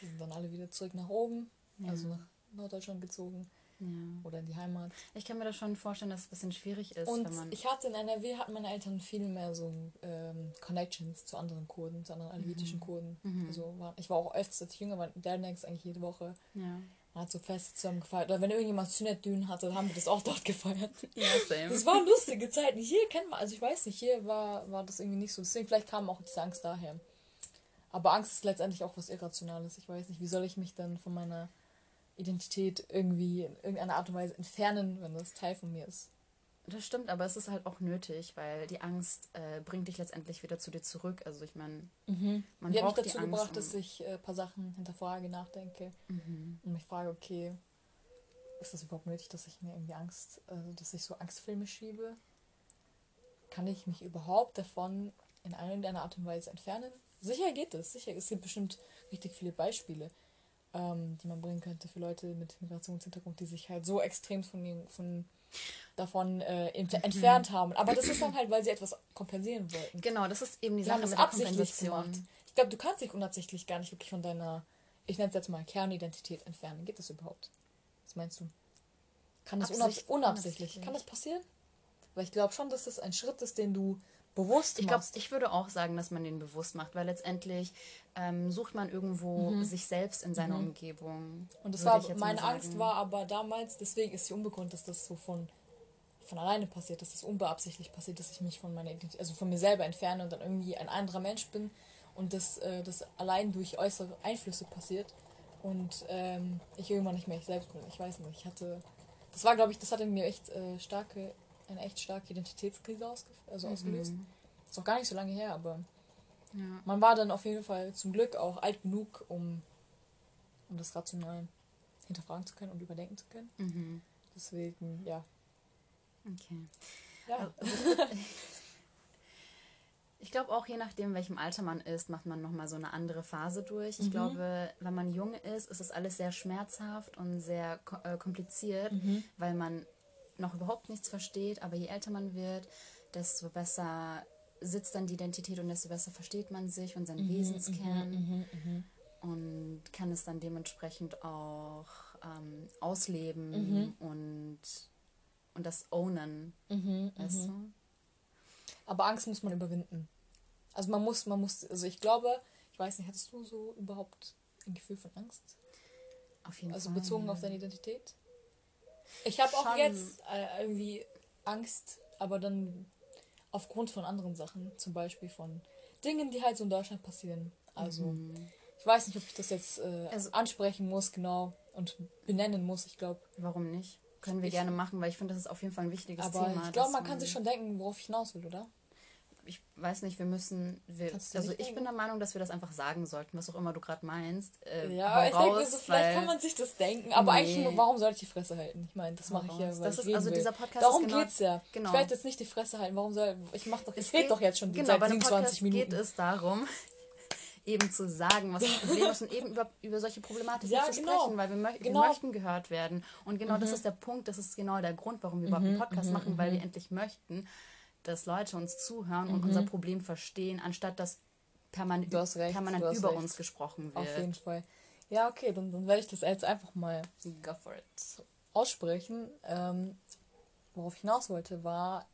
S2: Die sind dann alle wieder zurück nach oben, ja. also nach Norddeutschland gezogen. Ja. Oder in die Heimat.
S1: Ich kann mir das schon vorstellen, dass es ein bisschen schwierig ist.
S2: Und ich hatte in NRW, hatten meine Eltern viel mehr so ähm, Connections zu anderen Kurden, zu anderen alevitischen mhm. Kurden. Mhm. Also war, ich war auch öfters als ich jünger war, der Next eigentlich jede Woche. Ja. Man hat so fest zusammen gefeiert. Oder wenn irgendjemand Sünnetdün hatte, dann haben wir das auch dort gefeiert. Ja, same. Das waren lustige Zeiten. Hier kennt man, also ich weiß nicht, hier war, war das irgendwie nicht so. Deswegen vielleicht kam auch diese Angst daher. Aber Angst ist letztendlich auch was Irrationales. Ich weiß nicht, wie soll ich mich dann von meiner Identität irgendwie in irgendeiner Art und Weise entfernen, wenn das Teil von mir ist.
S1: Das stimmt, aber es ist halt auch nötig, weil die Angst äh, bringt dich letztendlich wieder zu dir zurück. Also ich meine, mhm. man
S2: die braucht hat mich dazu gebracht, dass ich ein äh, paar Sachen hinterfrage, nachdenke mhm. und mich frage, okay, ist das überhaupt nötig, dass ich mir irgendwie Angst, also dass ich so Angstfilme schiebe? kann ich mich überhaupt davon in einer oder Art und Weise entfernen? Sicher geht es, sicher. Es gibt bestimmt richtig viele Beispiele, ähm, die man bringen könnte für Leute mit Migrationshintergrund, die sich halt so extrem von, von davon äh, mhm. entfernt haben. Aber das ist dann halt, weil sie etwas kompensieren wollten. Genau, das ist eben die Sache mit der absichtlich gemacht. Ich glaube, du kannst dich unabsichtlich gar nicht wirklich von deiner, ich nenne es jetzt mal Kernidentität entfernen. Geht das überhaupt? Was meinst du? Kann das unabsichtlich, unabsichtlich? Kann das passieren? Weil ich glaube schon, dass das ein Schritt ist, den du bewusst
S1: ich glaube, ich würde auch sagen, dass man den bewusst macht, weil letztendlich ähm, sucht man irgendwo mhm. sich selbst in seiner mhm. Umgebung. Und das
S2: war meine Angst war aber damals, deswegen ist sie unbegründet, dass das so von von alleine passiert, dass das unbeabsichtigt passiert, dass ich mich von meiner Identität, also von mir selber entferne und dann irgendwie ein anderer Mensch bin und das, äh, das allein durch äußere Einflüsse passiert und ähm, ich irgendwann nicht mehr ich selbst bin. Ich weiß nicht, ich hatte, das war glaube ich, das hat in mir echt äh, starke eine echt starke Identitätskrise also mhm. ausgelöst. Ist auch gar nicht so lange her, aber ja. man war dann auf jeden Fall zum Glück auch alt genug, um, um das rational hinterfragen zu können und überdenken zu können. Mhm. Deswegen, ja. Okay.
S1: Ja. Also, ich glaube auch, je nachdem, welchem Alter man ist, macht man nochmal so eine andere Phase durch. Ich mhm. glaube, wenn man jung ist, ist das alles sehr schmerzhaft und sehr äh, kompliziert, mhm. weil man noch überhaupt nichts versteht, aber je älter man wird, desto besser sitzt dann die Identität und desto besser versteht man sich und seinen mhm, Wesenskern mhm, mhm, mhm, und kann es dann dementsprechend auch ähm, ausleben mhm. und, und das ownen.
S2: Mhm, weißt du? Aber Angst muss man überwinden. Also man muss, man muss, also ich glaube, ich weiß nicht, hattest du so überhaupt ein Gefühl von Angst? Auf jeden also Fall. Also bezogen auf deine Identität? Ich habe auch jetzt äh, irgendwie Angst, aber dann aufgrund von anderen Sachen, zum Beispiel von Dingen, die halt so in Deutschland passieren. Also mhm. ich weiß nicht, ob ich das jetzt äh, also, ansprechen muss, genau, und benennen muss. Ich glaube.
S1: Warum nicht? Können wir ich, gerne machen, weil ich finde, das ist auf jeden Fall ein wichtiges
S2: aber Thema. Ich glaube, man kann sich schon denken, worauf ich hinaus will, oder?
S1: Ich weiß nicht, wir müssen. Wir, also ich denken? bin der Meinung, dass wir das einfach sagen sollten, was auch immer du gerade meinst. Äh, ja,
S2: ich raus, denke, so, vielleicht kann man sich das denken, aber nee. eigentlich nur, warum soll ich die Fresse halten? Ich meine, das mache ich ja, weil das ich ist, also will. dieser Podcast Darum genau, geht's ja. Genau. Ich werde jetzt nicht die Fresse halten. Warum soll ich mache doch, es geht doch jetzt schon genau, seit 27
S1: Minuten. geht es darum, eben zu sagen, was das Problem ist und eben über, über solche Problematiken ja, zu genau. sprechen, weil wir, mö genau. wir möchten gehört werden. Und genau mhm. das ist der Punkt, das ist genau der Grund, warum wir überhaupt einen mhm, Podcast mhm. machen, weil wir mhm. endlich möchten, dass Leute uns zuhören und mhm. unser Problem verstehen, anstatt dass permanent, recht, permanent über recht. uns gesprochen
S2: wird. Auf jeden Fall. Ja, okay, dann, dann werde ich das jetzt einfach mal aussprechen. Ähm, worauf ich hinaus wollte, war,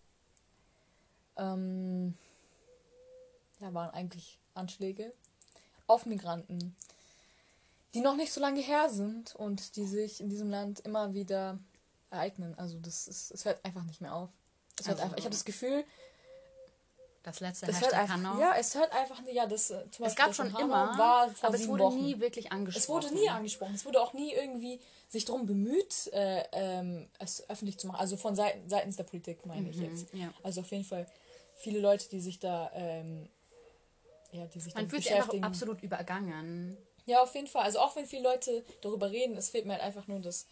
S2: ähm, ja, waren eigentlich Anschläge auf Migranten, die noch nicht so lange her sind und die sich in diesem Land immer wieder ereignen. Also das ist, es hört einfach nicht mehr auf. Es also, einfach, ich habe das Gefühl, das letzte das Hashtag einfach, Hanau. Ja, es hört einfach ja, das äh, zum Es gab schon immer, war aber es wurde Wochen. nie wirklich angesprochen. Es wurde nie angesprochen. Es wurde auch nie irgendwie sich darum bemüht, äh, ähm, es öffentlich zu machen. Also von Seiten, seitens der Politik meine mhm, ich jetzt. Ja. Also auf jeden Fall viele Leute, die sich da ähm, ja, die sich
S1: Man fühlt sich einfach absolut übergangen.
S2: Ja, auf jeden Fall. Also auch wenn viele Leute darüber reden, es fehlt mir halt einfach nur das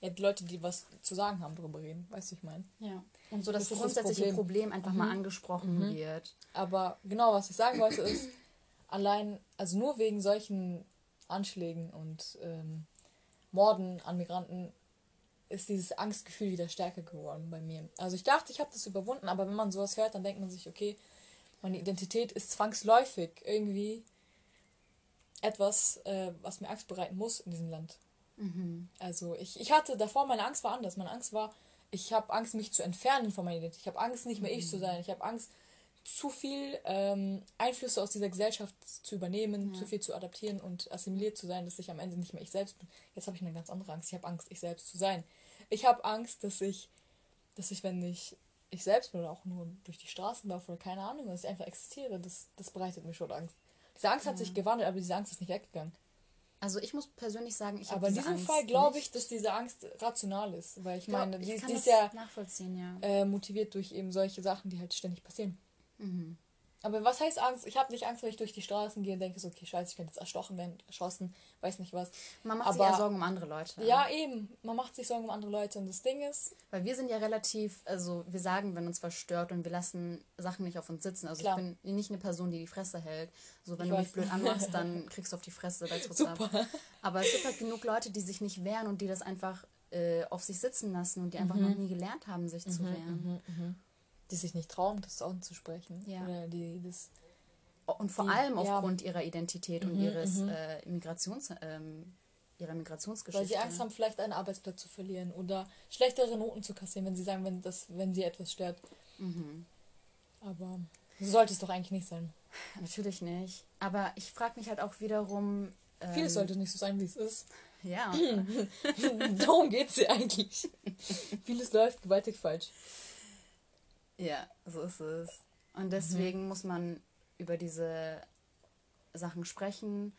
S2: ja, die Leute, die was zu sagen haben, darüber reden. Weißt du, ich meine? Ja. Und so, dass das, das grundsätzliche das Problem. Problem. einfach mhm. mal angesprochen mhm. wird. Aber genau, was ich sagen wollte, ist, allein, also nur wegen solchen Anschlägen und ähm, Morden an Migranten ist dieses Angstgefühl wieder stärker geworden bei mir. Also ich dachte, ich habe das überwunden, aber wenn man sowas hört, dann denkt man sich, okay, meine Identität ist zwangsläufig irgendwie etwas, äh, was mir Angst bereiten muss in diesem Land. Mhm. Also ich, ich hatte davor, meine Angst war anders. Meine Angst war, ich habe Angst, mich zu entfernen von meiner Identität. Ich habe Angst, nicht mehr mhm. ich zu mhm. sein. Ich habe Angst, zu viel ähm, Einflüsse aus dieser Gesellschaft zu übernehmen, ja. zu viel zu adaptieren und assimiliert zu sein, dass ich am Ende nicht mehr ich selbst bin. Jetzt habe ich eine ganz andere Angst. Ich habe Angst, ich selbst zu sein. Ich habe Angst, dass ich, dass ich, wenn ich ich selbst bin oder auch nur durch die Straßen laufe oder keine Ahnung, dass ich einfach existiere, das, das bereitet mir schon Angst. Diese Angst ja. hat sich gewandelt, aber diese Angst ist nicht weggegangen.
S1: Also ich muss persönlich sagen, ich
S2: habe Aber in diesem Angst Fall glaube ich, dass diese Angst rational ist, weil ich ja, meine, die, die ist ja,
S1: nachvollziehen, ja.
S2: Äh, motiviert durch eben solche Sachen, die halt ständig passieren.
S1: Mhm.
S2: Aber was heißt Angst? Ich habe nicht Angst, wenn ich durch die Straßen gehe und denke so, okay, scheiße, ich könnte jetzt erstochen werden, erschossen, weiß nicht was. Man macht Aber, sich ja Sorgen um andere Leute. Ja, eben. Man macht sich Sorgen um andere Leute. Und das Ding ist...
S1: Weil wir sind ja relativ, also wir sagen, wenn uns was stört und wir lassen Sachen nicht auf uns sitzen. Also Klar. ich bin nicht eine Person, die die Fresse hält. So, wenn ich du weiß. mich blöd anmachst, dann kriegst du auf die Fresse. Super. Ab. Aber es gibt halt genug Leute, die sich nicht wehren und die das einfach äh, auf sich sitzen lassen und die einfach mhm. noch nie gelernt haben, sich mhm, zu wehren.
S2: Mhm, mhm die sich nicht trauen, das auszusprechen. Ja. Oder die das.
S1: Und vor die, allem aufgrund ja. ihrer Identität und mhm, ihres mhm. äh, Migrations, ähm, ihrer Migrationsgeschichte.
S2: Weil sie Angst haben, vielleicht einen Arbeitsplatz zu verlieren oder schlechtere Noten zu kassieren, wenn sie sagen, wenn, das, wenn sie etwas stört. Mhm. Aber so sollte es doch eigentlich nicht sein.
S1: Natürlich nicht. Aber ich frage mich halt auch wiederum.
S2: Ähm, Vieles sollte nicht so sein, wie es ist. Ja. Darum geht es ja eigentlich. Vieles läuft gewaltig falsch.
S1: Ja, so ist es. Und deswegen mhm. muss man über diese Sachen sprechen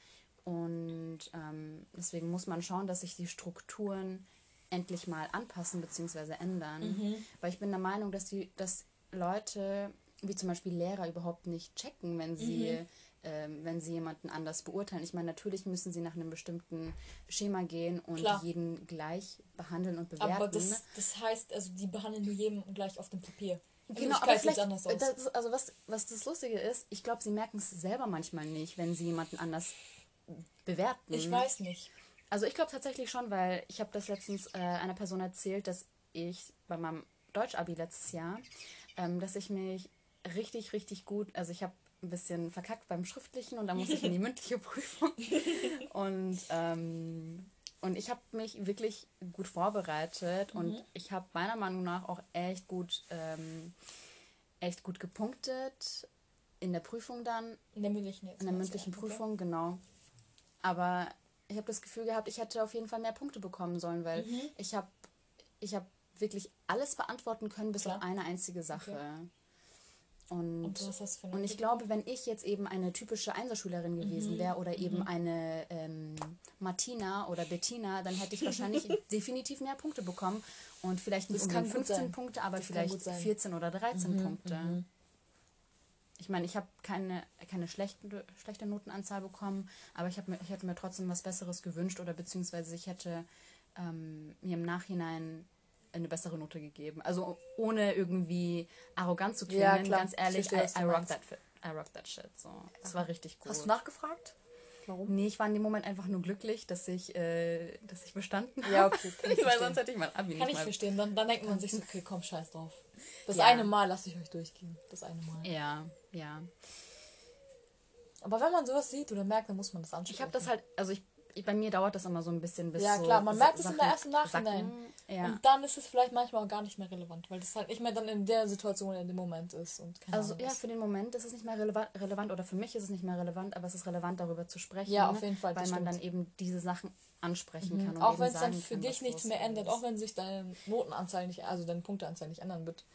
S1: und ähm, deswegen muss man schauen, dass sich die Strukturen endlich mal anpassen bzw. ändern. Mhm. Weil ich bin der Meinung, dass die, dass Leute, wie zum Beispiel Lehrer, überhaupt nicht checken, wenn sie, mhm. ähm, wenn sie jemanden anders beurteilen. Ich meine, natürlich müssen sie nach einem bestimmten Schema gehen und Klar. jeden gleich behandeln und bewerten.
S2: Aber das, das heißt, also die behandeln nur jeden gleich auf dem Papier. Genau, aber
S1: vielleicht, anders aus. Das, also was, was das Lustige ist, ich glaube, sie merken es selber manchmal nicht, wenn sie jemanden anders bewerten.
S2: Ich weiß nicht.
S1: Also ich glaube tatsächlich schon, weil ich habe das letztens äh, einer Person erzählt, dass ich bei meinem Deutsch-Abi letztes Jahr, ähm, dass ich mich richtig, richtig gut, also ich habe ein bisschen verkackt beim Schriftlichen und dann musste ich in die mündliche Prüfung. Und ähm, und ich habe mich wirklich gut vorbereitet mhm. und ich habe meiner Meinung nach auch echt gut, ähm, echt gut gepunktet in der Prüfung dann. In der mündlichen, in der mündlichen Prüfung, okay. genau. Aber ich habe das Gefühl gehabt, ich hätte auf jeden Fall mehr Punkte bekommen sollen, weil mhm. ich habe ich hab wirklich alles beantworten können, bis Klar. auf eine einzige Sache. Okay. Und, und, und ich glaube, wenn ich jetzt eben eine typische Einserschülerin gewesen mhm. wäre oder eben mhm. eine ähm, Martina oder Bettina, dann hätte ich wahrscheinlich definitiv mehr Punkte bekommen. Und vielleicht nicht das 15 Punkte, aber das vielleicht 14 oder 13 mhm. Punkte. Mhm. Ich meine, ich habe keine, keine schlechte, schlechte Notenanzahl bekommen, aber ich, mir, ich hätte mir trotzdem was Besseres gewünscht oder beziehungsweise ich hätte ähm, mir im Nachhinein eine bessere Note gegeben. Also ohne irgendwie arrogant zu klingen, ja, ganz ehrlich, I, I, rock that, I rock that shit. So. Das war richtig
S2: gut. Hast du nachgefragt?
S1: Warum? Nee, ich war in dem Moment einfach nur glücklich, dass ich, äh, dass ich bestanden habe. Ja, okay.
S2: Weil sonst hätte ich mein Abi Kann ich mal verstehen. Dann, dann denkt man sich so, okay, komm, scheiß drauf. Das ja. eine Mal lasse ich euch durchgehen. Das eine Mal.
S1: Ja, ja.
S2: Aber wenn man sowas sieht oder merkt, dann muss man das anschauen.
S1: Ich habe das halt, also ich bei mir dauert das immer so ein bisschen bis Ja, so klar, man merkt es in der ersten
S2: Nachhinein. Ja. Und dann ist es vielleicht manchmal auch gar nicht mehr relevant, weil das halt nicht mehr dann in der Situation in dem Moment ist. Und
S1: also Ahnung, ja, für den Moment ist es nicht mehr relevant, relevant oder für mich ist es nicht mehr relevant, aber es ist relevant, darüber zu sprechen. Ja, auf jeden Fall. Weil man dann eben diese Sachen ansprechen mhm. kann.
S2: auch wenn es dann für kann, dich nichts mehr ändert, auch wenn sich deine Notenanzahl nicht, also deine Punkteanzahl nicht ändern wird.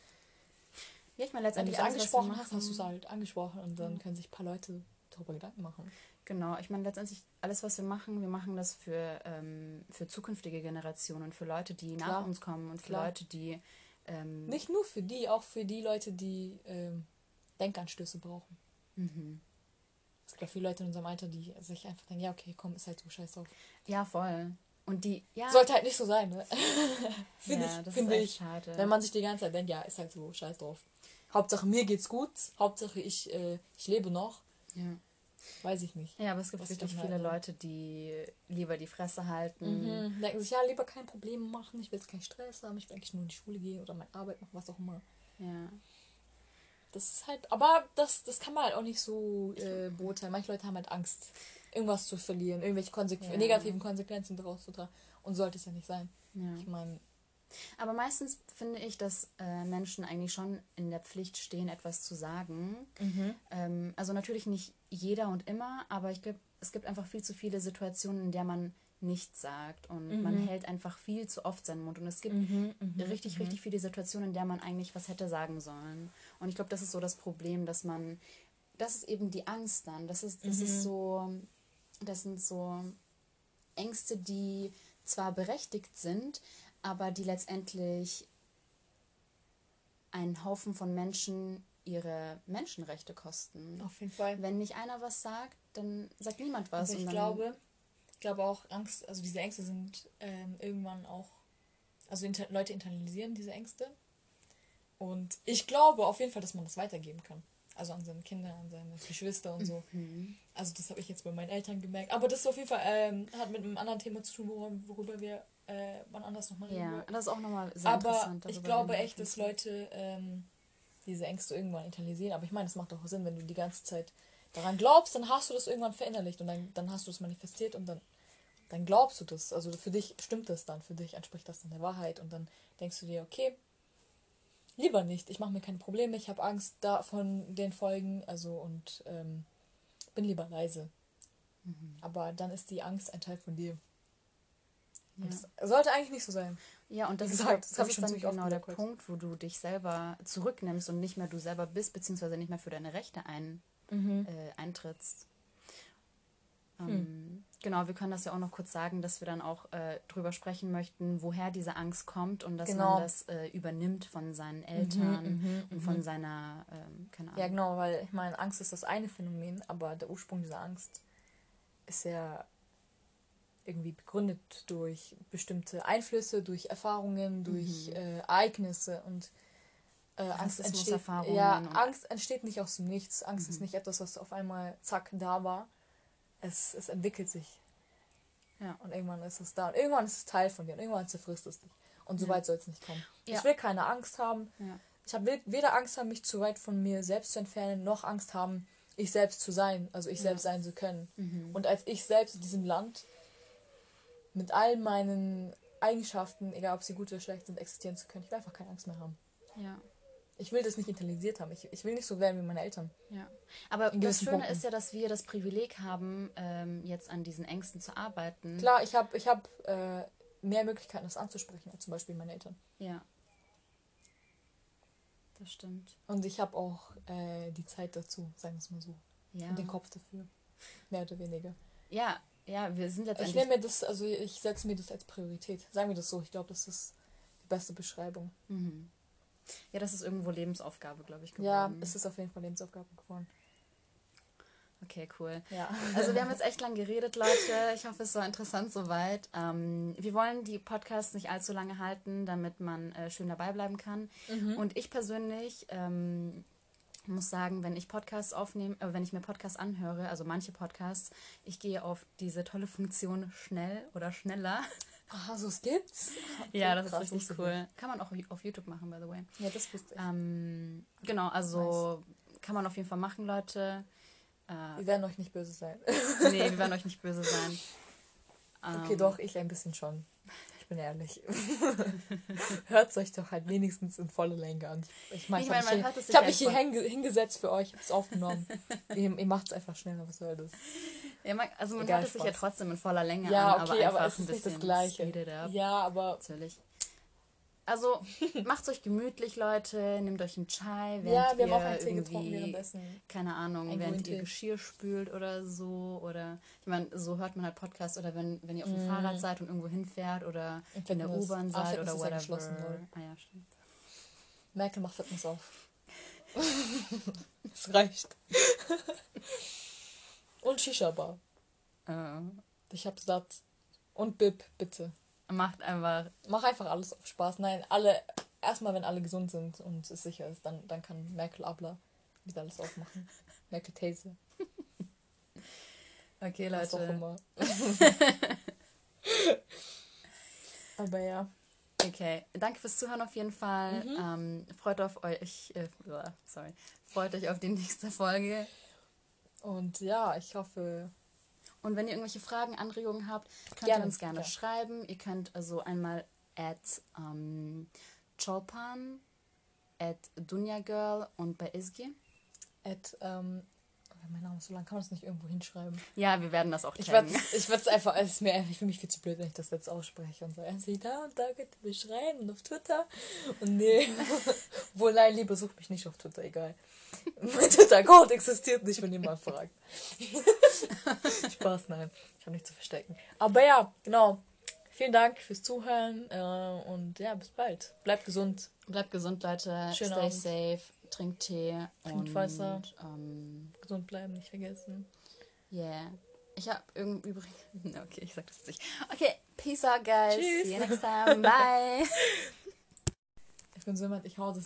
S2: Ja, ich meine, letztendlich. Wenn du es angesprochen hast, hast du es halt angesprochen und dann mhm. können sich ein paar Leute darüber Gedanken machen.
S1: Genau, ich meine letztendlich alles, was wir machen, wir machen das für, ähm, für zukünftige Generationen, für Leute, die Klar. nach uns kommen und für Klar. Leute, die... Ähm,
S2: Nicht nur für die, auch für die Leute, die ähm, Denkanstöße brauchen. Mhm. Es gibt auch viele Leute in unserem Alter, die sich einfach denken, ja, okay, komm, ist halt so scheiß drauf.
S1: Ja, voll. Und die, ja.
S2: Sollte halt nicht so sein, ne? Finde ja, ich, find ich. Schade. Wenn man sich die ganze Zeit denkt, ja, ist halt so, scheiß drauf. Hauptsache mir geht's gut, Hauptsache ich, äh, ich lebe noch. Ja. Weiß ich nicht.
S1: Ja, aber es gibt wirklich viele Leute, die lieber die Fresse halten.
S2: Mhm. Denken sich, ja, lieber kein Problem machen, ich will jetzt keinen Stress haben, ich will eigentlich nur in die Schule gehen oder meine Arbeit machen, was auch immer. Ja. Das ist halt, aber das, das kann man halt auch nicht so äh, beurteilen. Manche Leute haben halt Angst, irgendwas zu verlieren, irgendwelche Konsequ ja. negativen Konsequenzen daraus zu tragen. Und sollte es ja nicht sein. Ja. Ich meine,
S1: aber meistens finde ich, dass äh, Menschen eigentlich schon in der Pflicht stehen, etwas zu sagen. Mhm. Ähm, also natürlich nicht jeder und immer, aber ich glaube, es gibt einfach viel zu viele Situationen, in der man nichts sagt und mhm. man hält einfach viel zu oft seinen Mund und es gibt mhm, mhm richtig, mhm. richtig viele Situationen, in der man eigentlich was hätte sagen sollen. Und ich glaube, das ist so das Problem, dass man, das ist eben die Angst dann, das ist, das ist mhm. so, das sind so Ängste, die zwar berechtigt sind, aber die letztendlich einen Haufen von Menschen ihre Menschenrechte kosten.
S2: Auf jeden Fall.
S1: Wenn nicht einer was sagt, dann sagt niemand was.
S2: Also ich glaube, ich glaube auch Angst, also diese Ängste sind ähm, irgendwann auch, also inter Leute internalisieren diese Ängste. Und ich glaube auf jeden Fall, dass man das weitergeben kann. Also an seine Kinder, an seine Geschwister und so. Mhm. Also das habe ich jetzt bei meinen Eltern gemerkt. Aber das auf jeden Fall ähm, hat mit einem anderen Thema zu tun, worüber wir äh, wann anders nochmal reden. Ja, das ist auch nochmal sehr aber interessant. Aber ich glaube echt, dass Leute ähm, diese Ängste irgendwann internalisieren. Aber ich meine, es macht doch Sinn, wenn du die ganze Zeit daran glaubst, dann hast du das irgendwann verinnerlicht und dann, dann hast du es manifestiert und dann, dann glaubst du das. Also für dich stimmt das dann, für dich entspricht das dann der Wahrheit und dann denkst du dir, okay, lieber nicht, ich mache mir keine Probleme, ich habe Angst da von den Folgen, also und ähm, bin lieber leise. Mhm. Aber dann ist die Angst ein Teil von dir. Ja. Das sollte eigentlich nicht so sein. Ja, und das gesagt, ist, halt, das,
S1: das ist dann genau der Punkt, wo du dich selber zurücknimmst und nicht mehr du selber bist, beziehungsweise nicht mehr für deine Rechte ein, mhm. äh, eintrittst. Ähm, hm. Genau, wir können das ja auch noch kurz sagen, dass wir dann auch äh, drüber sprechen möchten, woher diese Angst kommt und dass genau. man das äh, übernimmt von seinen mhm, Eltern mhm, und von
S2: mhm.
S1: seiner, ähm,
S2: keine Ahnung. Ja, genau, weil ich meine, Angst ist das eine Phänomen, aber der Ursprung dieser Angst ist ja irgendwie begründet durch bestimmte Einflüsse, durch Erfahrungen, durch mhm. äh, Ereignisse und äh, Angst entsteht, ja, Angst entsteht nicht aus dem Nichts. Angst mhm. ist nicht etwas, was auf einmal zack da war. Es, es entwickelt sich. Ja. Und irgendwann ist es da. Und irgendwann ist es Teil von dir. Und irgendwann zerfrisst es dich. Und so ja. weit soll es nicht kommen. Ja. Ich will keine Angst haben. Ja. Ich habe weder Angst haben, mich zu weit von mir selbst zu entfernen, noch Angst haben, ich selbst zu sein. Also ich selbst sein zu können. Mhm. Und als ich selbst in diesem Land mit all meinen Eigenschaften, egal ob sie gut oder schlecht sind, existieren zu können. Ich will einfach keine Angst mehr haben. Ja. Ich will das nicht internalisiert haben. Ich, ich will nicht so werden wie meine Eltern.
S1: Ja. Aber das Schöne Punkten. ist ja, dass wir das Privileg haben, ähm, jetzt an diesen Ängsten zu arbeiten.
S2: Klar, ich habe ich hab, äh, mehr Möglichkeiten, das anzusprechen, als zum Beispiel meine Eltern. Ja.
S1: Das stimmt.
S2: Und ich habe auch äh, die Zeit dazu, sagen wir es mal so. Ja. Und den Kopf dafür. Mehr oder weniger.
S1: Ja, ja, wir sind
S2: letztendlich. Ich nehme mir das, also ich setze mir das als Priorität. Sagen wir das so. Ich glaube, das ist die beste Beschreibung.
S1: Mhm. Ja, das ist irgendwo Lebensaufgabe, glaube ich,
S2: geworden. Ja, es ist auf jeden Fall Lebensaufgabe geworden.
S1: Okay, cool. Ja. Also wir haben jetzt echt lang geredet, Leute. Ich hoffe, es war interessant soweit. Ähm, wir wollen die Podcasts nicht allzu lange halten, damit man äh, schön dabei bleiben kann. Mhm. Und ich persönlich ähm, muss sagen, wenn ich Podcasts aufnehme, äh, wenn ich mir Podcasts anhöre, also manche Podcasts, ich gehe auf diese tolle Funktion schnell oder schneller.
S2: Aha, so es gibt's? Okay,
S1: ja, das ist richtig cool. Kann man auch auf YouTube machen, by the way. Ja, das wusste ich. Ähm, genau, also nice. kann man auf jeden Fall machen, Leute.
S2: Äh, wir werden euch nicht böse sein.
S1: nee, wir werden euch nicht böse sein.
S2: Okay, ähm, doch, ich ein bisschen schon. Ich bin ehrlich. Hört es euch doch halt wenigstens in voller Länge an. Ich meine, ich, mein, ich, ich, ich habe mich hier hingesetzt für euch, habe es aufgenommen. ihr ihr macht es einfach schneller, was soll das?
S1: Ja, man, also man Egal, hört es sich ja trotzdem in voller Länge ja, an, okay, aber, aber es ist nicht das Gleiche. Ja, aber... Natürlich. Also macht's euch gemütlich, Leute. Nehmt euch einen Chai, während ja, wir ihr haben auch einen Tee getrunken währenddessen. Keine Ahnung, ein während ihr Geschirr spült oder so. Oder ich meine, so hört man halt Podcasts oder wenn, wenn ihr auf dem mm. Fahrrad seid und irgendwo hinfährt oder in der U-Bahn ah, seid oder whatever.
S2: Ah ja, stimmt. Merkel macht Fitness auf. Es reicht. und Shisha-Bar. Uh. Ich hab's satt. Und Bib, bitte.
S1: Macht einfach.
S2: Mach einfach alles auf Spaß. Nein, alle. Erstmal, wenn alle gesund sind und es sicher ist, dann, dann kann Merkel Abler wieder alles aufmachen. Merkel These. Okay, Leute. Was auch immer. Aber ja.
S1: Okay, danke fürs Zuhören auf jeden Fall. Mhm. Ähm, freut auf euch, äh, sorry, freut euch auf die nächste Folge.
S2: Und ja, ich hoffe,
S1: und wenn ihr irgendwelche Fragen, Anregungen habt, könnt gerne, ihr uns gerne ja. schreiben. Ihr könnt also einmal at ähm, Cholpan, at Girl und bei Isgi.
S2: At, ähm, mein Name ist so lang, kann man das nicht irgendwo hinschreiben?
S1: Ja, wir werden das auch
S2: Ich würde es einfach, es ist mir einfach für mich viel zu blöd, wenn ich das jetzt ausspreche und so, also da und da könnt ihr mich schreiben und auf Twitter. Und nee, wohl nein, lieber sucht mich nicht auf Twitter, egal. Mein Twitter-Account existiert nicht, wenn jemand fragt. Spaß, nein. Ich habe nichts zu verstecken. Aber ja, genau. Vielen Dank fürs Zuhören äh, und ja, bis bald. Bleibt gesund.
S1: Bleibt gesund, Leute. Schönen Stay Abend. safe. Trink Tee.
S2: Trinkt Wasser. Ähm, Gesund bleiben, nicht vergessen.
S1: Yeah. Ich habe irgendwie übrigens. Okay, ich sag das jetzt nicht. Okay, peace out, guys. Tschüss. See you next time.
S2: Bye. ich bin so jemand, ich hau das